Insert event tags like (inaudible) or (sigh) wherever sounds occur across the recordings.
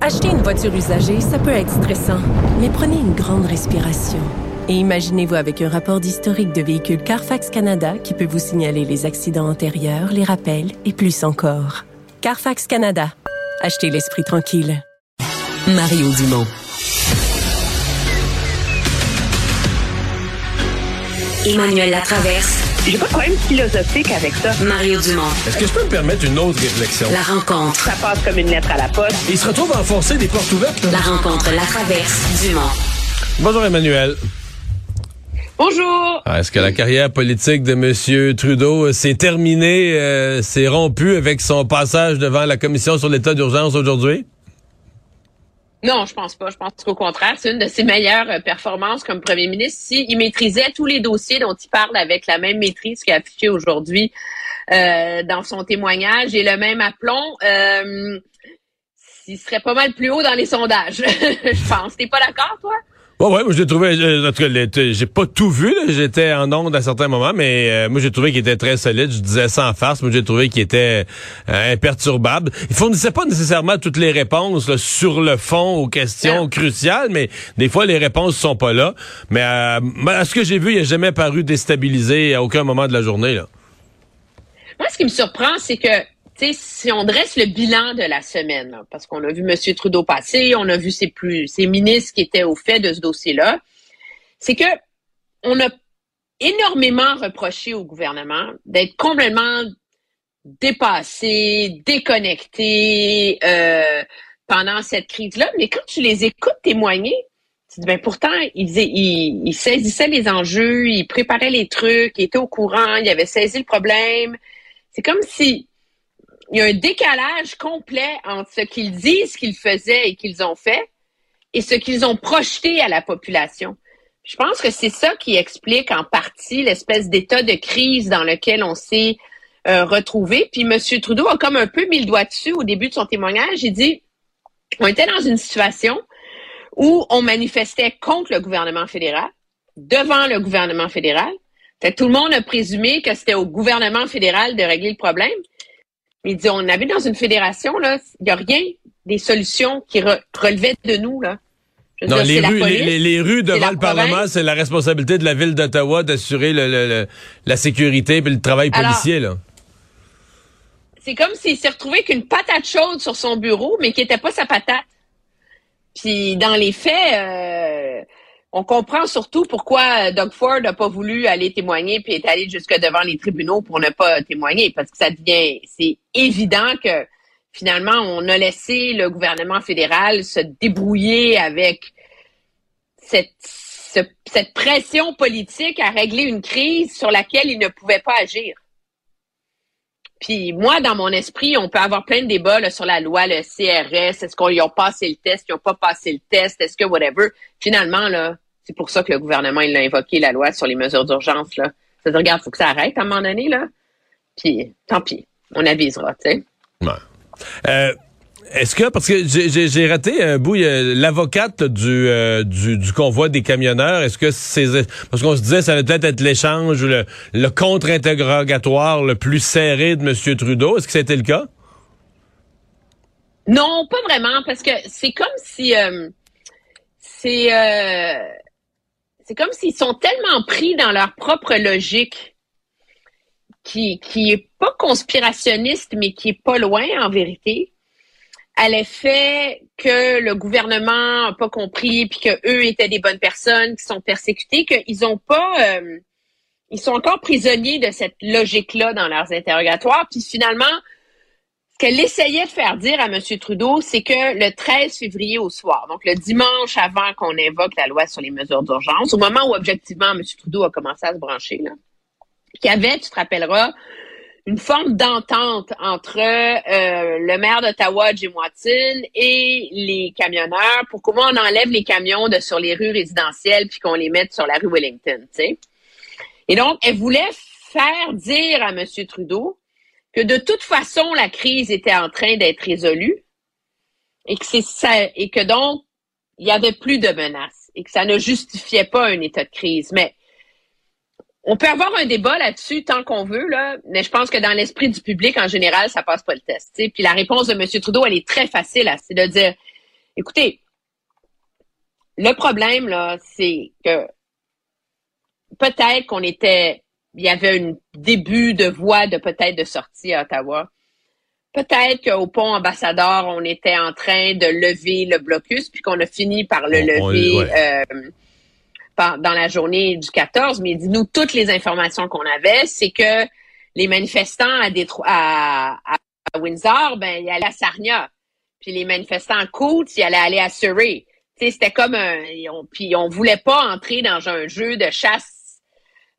Acheter une voiture usagée, ça peut être stressant, mais prenez une grande respiration. Et imaginez-vous avec un rapport d'historique de véhicule Carfax Canada qui peut vous signaler les accidents antérieurs, les rappels et plus encore. Carfax Canada. Achetez l'esprit tranquille. Mario Dumont. Emmanuel Latraverse. J'ai pas de problème philosophique avec ça. Mario Dumont. Est-ce que je peux me permettre une autre réflexion? La rencontre. Ça passe comme une lettre à la poste. Il se retrouve à enfoncer des portes ouvertes. Là. La rencontre, la traverse, Dumont. Bonjour Emmanuel. Bonjour. Ah, Est-ce que la carrière politique de M. Trudeau euh, s'est terminée, euh, s'est rompue avec son passage devant la commission sur l'état d'urgence aujourd'hui? Non, je pense pas. Je pense qu'au contraire, c'est une de ses meilleures euh, performances comme premier ministre. Si il maîtrisait tous les dossiers dont il parle avec la même maîtrise qu'il a affiché aujourd'hui euh, dans son témoignage et le même aplomb, euh, il serait pas mal plus haut dans les sondages. (laughs) je pense. T'es pas d'accord, toi? Ouais, ouais, moi j'ai trouvé, euh, en tout cas, les- j'ai pas tout vu, j'étais en onde à certains moments, mais euh, moi j'ai trouvé qu'il était très solide, je disais sans farce, moi j'ai trouvé qu'il était euh, imperturbable. Il fournissait pas nécessairement toutes les réponses là, sur le fond aux questions cruciales, mais des fois les réponses sont pas là. Mais euh, à ce que j'ai vu, il a jamais paru déstabilisé à aucun moment de la journée. Là. Moi, ce qui me surprend, c'est que, si on dresse le bilan de la semaine, parce qu'on a vu M. Trudeau passer, on a vu ses ministres qui étaient au fait de ce dossier-là, c'est que on a énormément reproché au gouvernement d'être complètement dépassé, déconnecté euh, pendant cette crise-là. Mais quand tu les écoutes témoigner, tu dis, ben pourtant, ils, ils saisissaient les enjeux, ils préparaient les trucs, ils étaient au courant, ils avaient saisi le problème. C'est comme si il y a un décalage complet entre ce qu'ils disent qu'ils faisaient et qu'ils ont fait et ce qu'ils ont projeté à la population. Je pense que c'est ça qui explique en partie l'espèce d'état de crise dans lequel on s'est euh, retrouvé. Puis M. Trudeau a comme un peu mis le doigt dessus au début de son témoignage. Il dit, on était dans une situation où on manifestait contre le gouvernement fédéral, devant le gouvernement fédéral. Tout le monde a présumé que c'était au gouvernement fédéral de régler le problème. Il dit, on habite dans une fédération, là, il n'y a rien, des solutions qui re- relevaient de nous, là. Non, dire, les rues, les, police, les- les rues devant le Parlement, c'est la responsabilité de la ville d'Ottawa d'assurer le, le- le- la sécurité et le travail Alors, policier. là. c'est comme s'il s'est retrouvé qu'une patate chaude sur son bureau, mais qui n'était pas sa patate. Puis dans les faits, euh, on comprend surtout pourquoi Doug Ford n'a pas voulu aller témoigner puis est allé jusque devant les tribunaux pour ne pas témoigner, parce que ça devient, c'est évident que finalement on a laissé le gouvernement fédéral se débrouiller avec cette, ce- cette pression politique à régler une crise sur laquelle il ne pouvait pas agir. Puis moi, dans mon esprit, on peut avoir plein de débats sur la loi, le CRS, est-ce qu'ils ont passé le test, ils n'ont pas passé le test, est-ce que whatever. Finalement, là, c'est pour ça que le gouvernement il a invoqué la loi sur les mesures d'urgence. Là. C'est-à-dire, regarde, faut que ça arrête à un moment donné, là. Puis tant pis, on avisera, tu sais. Ouais. Euh, Est-ce que, parce que j'ai- raté un bout, il y a l'avocate du, euh, du, du convoi des camionneurs, est-ce que c'est... Parce qu'on se disait, ça allait peut-être être l'échange ou le, le contre-interrogatoire le plus serré de M. Trudeau. Est-ce que c'était le cas? Non, pas vraiment, parce que c'est comme si euh, c'est euh, c'est comme s'ils sont tellement pris dans leur propre logique qui qui est pas conspirationniste, mais qui est pas loin en vérité, à l'effet que le gouvernement a pas compris, puis que eux étaient des bonnes personnes qui sont persécutées, qu'ils ont pas euh, ils sont encore prisonniers de cette logique-là dans leurs interrogatoires, puis finalement qu'elle essayait de faire dire à M. Trudeau, c'est que le 13 février au soir, donc le dimanche avant qu'on invoque la loi sur les mesures d'urgence, au moment où objectivement M. Trudeau a commencé à se brancher, qu'il y avait, tu te rappelleras, une forme d'entente entre euh, le maire d'Ottawa, Jim Watson, et les camionneurs pour comment on enlève les camions de sur les rues résidentielles puis qu'on les mette sur la rue Wellington, tu sais. Et donc, elle voulait faire dire à M. Trudeau que de toute façon, la crise était en train d'être résolue et que ça, et que donc, il y avait plus de menaces et que ça ne justifiait pas un état de crise. Mais on peut avoir un débat là-dessus tant qu'on veut, là, mais je pense que dans l'esprit du public, en général, ça passe pas le test. Puis la réponse de M. Trudeau, elle est très facile, c'est de dire écoutez, le problème, là, c'est que peut-être qu'on était il y avait un début de voie de peut-être de sortie à Ottawa. Peut-être qu'au pont ambassadeur, on était en train de lever le blocus, puis qu'on a fini par le lever euh, dans la journée du 14. Mais dis-nous, toutes les informations qu'on avait, c'est que les manifestants à, à, à, Windsor, ben, ils allaient à Sarnia. Puis les manifestants à Coutts, ils allaient aller à Surrey. C'était comme un... puis on voulait pas entrer dans un jeu de chasse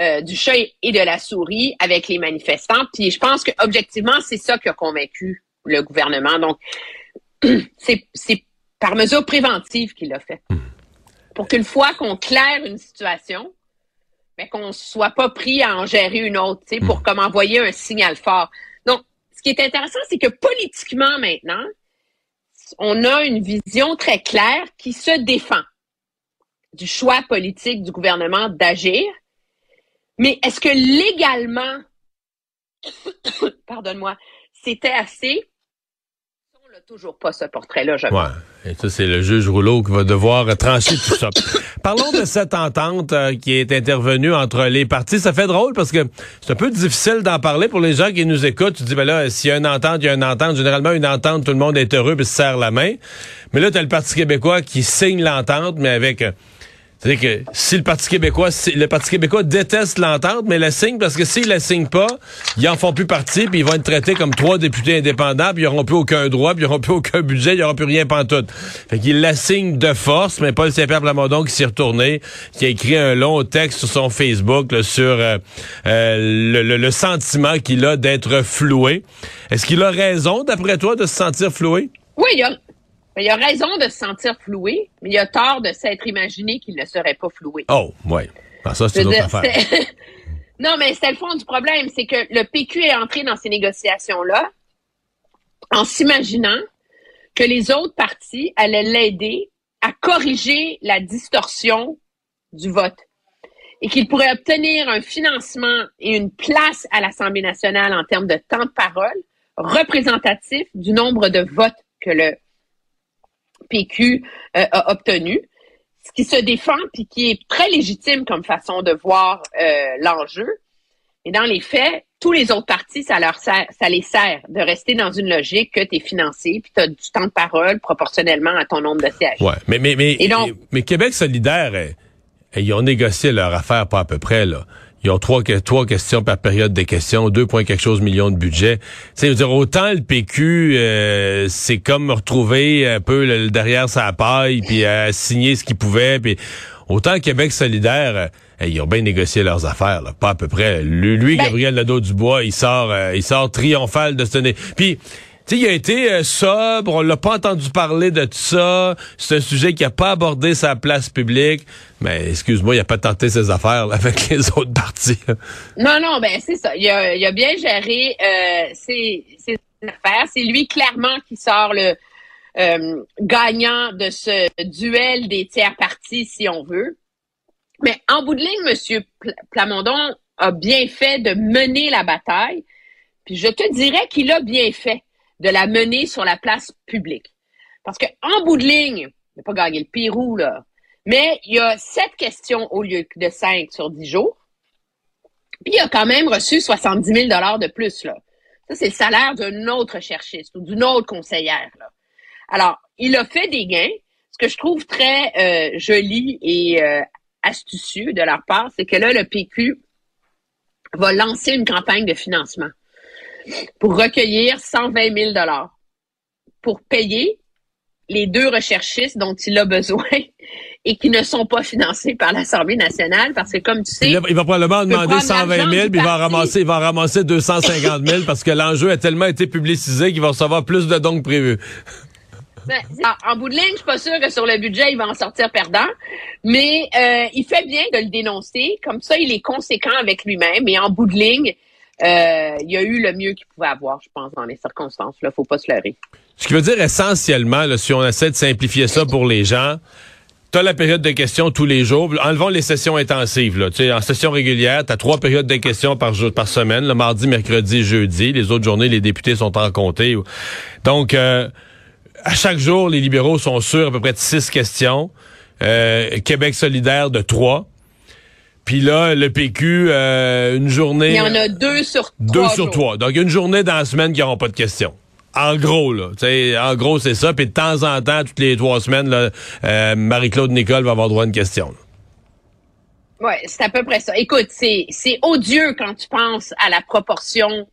euh, du chat et de la souris avec les manifestants. Puis je pense que objectivement, c'est ça qui a convaincu le gouvernement. Donc, (clears throat) c'est par mesure préventive qu'il l'a fait. Hmm. Pour qu'une fois qu'on claire une situation, mais qu'on soit pas pris à en gérer une autre, tu sais, pour hmm. comme envoyer un signal fort. Donc, ce qui est intéressant, c'est que politiquement maintenant, on a une vision très claire qui se défend du choix politique du gouvernement d'agir mais est-ce que légalement, (coughs) pardonne-moi, c'était assez? On n'a toujours pas ce portrait-là, je Ouais. Et ça, c'est le juge Rouleau qui va devoir trancher tout ça. (laughs) Parlons de cette entente euh, qui est intervenue entre les partis. Ça fait drôle parce que c'est un peu difficile d'en parler pour les gens qui nous écoutent. Tu dis, ben là, s'il y a une entente, il y a une entente. Généralement, une entente, tout le monde est heureux et se serre la main. Mais là, tu as le Parti québécois qui signe l'entente, mais avec... Euh, c'est-à-dire que si le Parti québécois, le Parti québécois déteste l'entente, mais la signe parce que s'ils la signent pas, ils en font plus partie, puis ils vont être traités comme trois députés indépendants, puis ils n'auront plus aucun droit, puis ils n'auront plus aucun budget, ils n'auront plus rien pantoute. Fait qu'ils la signent de force, mais Paul Saint-Pierre Plamondon qui s'est retourné, qui a écrit un long texte sur son Facebook sur euh, euh, le, sentiment qu'il a d'être floué. Est-ce qu'il a raison, d'après toi, de se sentir floué? Oui, il a, il a raison de se sentir floué, mais il a tort de s'être imaginé qu'il ne serait pas floué. Oh, oui. Ah, ça, c'est une autre affaire. (laughs) non, mais c'est le fond du problème. C'est que le PQ est entré dans ces négociations-là en s'imaginant que les autres partis allaient l'aider à corriger la distorsion du vote et qu'il pourrait obtenir un financement et une place à l'Assemblée nationale en termes de temps de parole représentatif du nombre de votes que le PQ euh, a obtenu, ce qui se défend puis qui est très légitime comme façon de voir euh, l'enjeu. Et dans les faits, tous les autres partis, ça leur sert, ça les sert de rester dans une logique que tu es financé puis tu as du temps de parole proportionnellement à ton nombre de sièges. Ouais, mais mais mais, mais Québec solidaire, eh, eh, ils ont négocié leur affaire pas à peu près là. Ils ont trois, trois questions par période des questions, deux points quelque chose millions de budget. C'est dire autant le PQ, euh, c'est comme retrouver un peu le, derrière sa paille puis euh, signer ce qu'il pouvait. Puis autant Québec solidaire, euh, ils ont bien négocié leurs affaires, là, pas à peu près. Lui, ben Gabriel Nadeau-Dubois, il sort, euh, il sort triomphal de ce Puis tu sais, il a été euh, sobre, on l'a pas entendu parler de tout ça. C'est un sujet qui a pas abordé sa place publique. Mais excuse-moi, il a pas tenté ses affaires (laughs) avec les autres partis. Non, non, ben c'est ça. Il a, bien géré euh, ses, affaires. C'est lui clairement qui sort le euh, gagnant de ce duel des tiers partis, si on veut. Mais en bout de ligne, M. Plamondon a bien fait de mener la bataille. Puis je te dirais qu'il a bien fait de la mener sur la place publique. Parce que en bout de ligne, il n'a pas gagné le Pérou, là, mais il y a sept questions au lieu de cinq sur dix jours. Puis il a quand même reçu 70 000 de plus, là. Ça, c'est le salaire d'une autre cherchiste ou d'une autre conseillère. Alors, il a fait des gains. Ce que je trouve très euh, joli et euh, astucieux de leur part, c'est que là, le PQ va lancer une campagne de financement pour recueillir 120 000 dollars pour payer les deux recherchistes dont il a besoin et qui ne sont pas financés par l'Assemblée nationale parce que, comme tu sais... Il va, il va probablement demander prendre 120 l'argent 000, du puis il va, parti. ramasser, il va ramasser 250 000 parce que l'enjeu a tellement été publicisé qu'il va recevoir plus de dons que prévu. Ben, en, en bout de ligne, je suis pas sûre que sur le budget, il va en sortir perdant, mais euh, il fait bien de le dénoncer. Comme ça, il est conséquent avec lui-même. Et en bout de ligne, euh, il a eu le mieux qu'il pouvait avoir, je pense, dans les circonstances. Là, faut pas se leurrer. Ce qui veut dire essentiellement, là, si on essaie de simplifier ça pour les gens, T'as la période de questions tous les jours. Enlevons les sessions intensives. Là. En session régulière, tu as trois périodes de questions par jour, par semaine, le mardi, mercredi, jeudi. Les autres journées, les députés sont en comté. Donc, euh, à chaque jour, les libéraux sont sûrs à peu près de six questions. Euh, Québec solidaire de trois. Puis là, le PQ, euh, une journée... Il y en a deux sur Deux trois sur jours. trois. Donc, une journée dans la semaine qui n'auront pas de questions. En gros, là. En gros, c'est ça. Puis de temps en temps, toutes les trois semaines, euh, Marie-Claude Nicole va avoir droit à une question. Ouais, c'est à peu près ça. Écoute, c'est c'est odieux quand tu penses à la proportion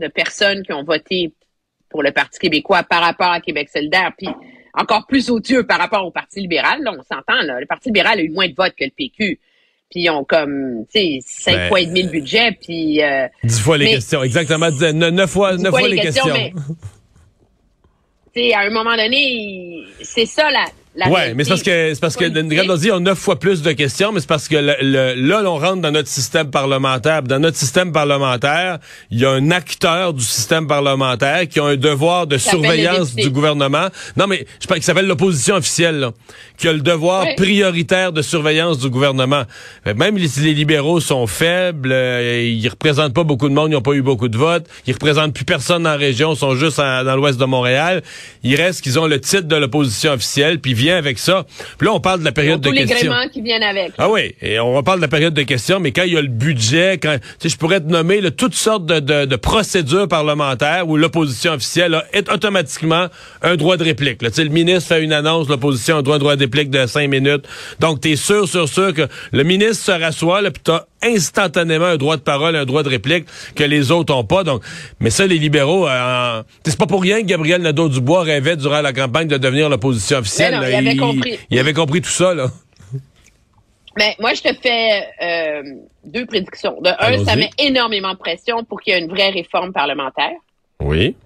de personnes qui ont voté pour le Parti québécois par rapport à Québec solidaire, puis encore plus odieux par rapport au Parti libéral. Là, on s'entend. Le Parti libéral a eu moins de votes que le PQ. Puis ils ont comme, tu sais, cinq Ben. fois et demi le budget, puis... euh, Dix fois les Mais- questions. Exactement. Neuf fois, neuf fois les les questions. questions, tu sais, à un moment donné, c'est ça la, la Ouais, mais c'est parce que c'est parce que politique. dit on a neuf fois plus de questions, mais c'est parce que le, le- là on rentre dans notre système parlementaire. Dans notre système parlementaire, il y a un acteur du système parlementaire qui a un devoir de surveillance du gouvernement. Non, mais je pense qui s'appelle l'opposition officielle, là, qui a le devoir prioritaire de surveillance du gouvernement. Que Même si les libéraux sont faibles, euh, ils représentent pas beaucoup de monde, ils n'ont pas eu beaucoup de votes, ils représentent plus personne la région, ils sont juste en- dans l'ouest de Montréal. Il reste qu'ils ont le titre de l'opposition officielle, puis vient avec ça. Puis là, on parle de la période tous de questions. qui viennent avec. Ah oui, et on reparle de la période de questions, mais quand il y a le budget, quand tu sais, je pourrais te nommer là, toutes sortes de, de- de procédures parlementaires où l'opposition officielle a est automatiquement un droit de réplique. Là. Le ministre fait une annonce, l'opposition a un droit, de réplique de cinq minutes. Donc, tu es sûr, sûr, sûr que le ministre se rassoit, là, puis instantanément un droit de parole, un droit de réplique que les autres ont pas. Donc, mais ça, les libéraux, euh, c'est pas pour rien que Gabriel Nadeau-Dubois rêvait durant la campagne de devenir l'opposition officielle. Non, il avait compris. il avait compris tout ça, là. Mais moi, je te fais euh, deux prédictions. De un, ça met énormément de pression pour qu'il y ait une vraie réforme parlementaire. Oui.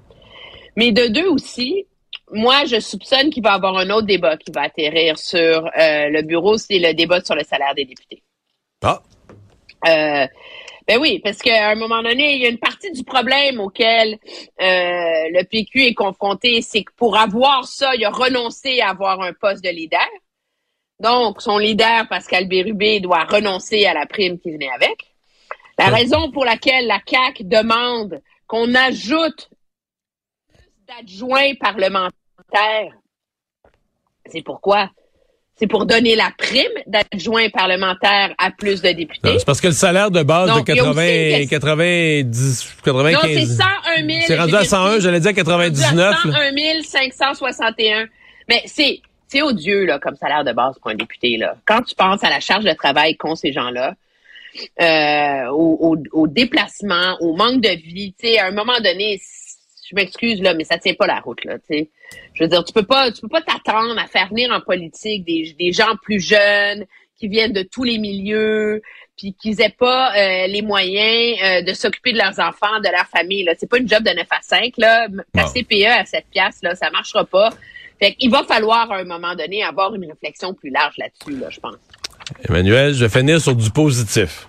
Mais de deux aussi, moi, je soupçonne qu'il va y avoir un autre débat qui va atterrir sur euh, le bureau, c'est le débat sur le salaire des députés. Ah. Euh, ben oui, parce qu'à un moment donné, il y a une partie du problème auquel euh, le PQ est confronté, c'est que pour avoir ça, il a renoncé à avoir un poste de leader. Donc, son leader, Pascal Bérubé, doit renoncer à la prime qui venait avec. La Ouais. raison pour laquelle la CAQ demande qu'on ajoute plus d'adjoints parlementaires, c'est pourquoi? C'est pour donner la prime d'adjoints parlementaires à plus de députés. C'est parce que le salaire de base Donc, de il y a aussi 80, une question. 90, 95. Non, c'est 101 000. C'est rendu à 101, j'allais dire 99. là. 101 561. Mais c'est, c'est odieux, là, comme salaire de base pour un député, là. Quand tu penses à la charge de travail qu'ont ces gens-là, euh, au, au, au déplacement, au manque de vie, tu sais, à un moment donné, je m'excuse, là, mais ça tient pas la route, là. Je veux dire, tu peux pas, tu peux pas t'attendre à faire venir en politique des, des gens plus jeunes, qui viennent de tous les milieux, puis qu'ils aient pas euh, les moyens euh, de s'occuper de leurs enfants, de leur famille. Là, c'est pas une job de 9 à 5 là. Ta. CPE à 7 piastres, là, ça marchera pas. Fait qu'il va falloir à un moment donné avoir une réflexion plus large là-dessus, là, je pense. Emmanuel, je vais finir sur du positif.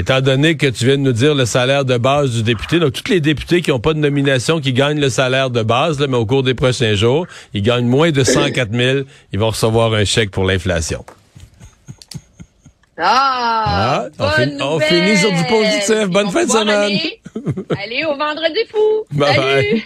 Étant donné que tu viens de nous dire le salaire de base du député, donc tous les députés qui n'ont pas de nomination, qui gagnent le salaire de base, là, mais au cours des prochains jours, ils gagnent moins de 104 000, ils vont recevoir un chèque pour l'inflation. Ah! Ah, on bonne fin- on nouvelle! finit sur du positif. Bonne fin de semaine. aller- au vendredi fou! (laughs) Bye Salut! bye.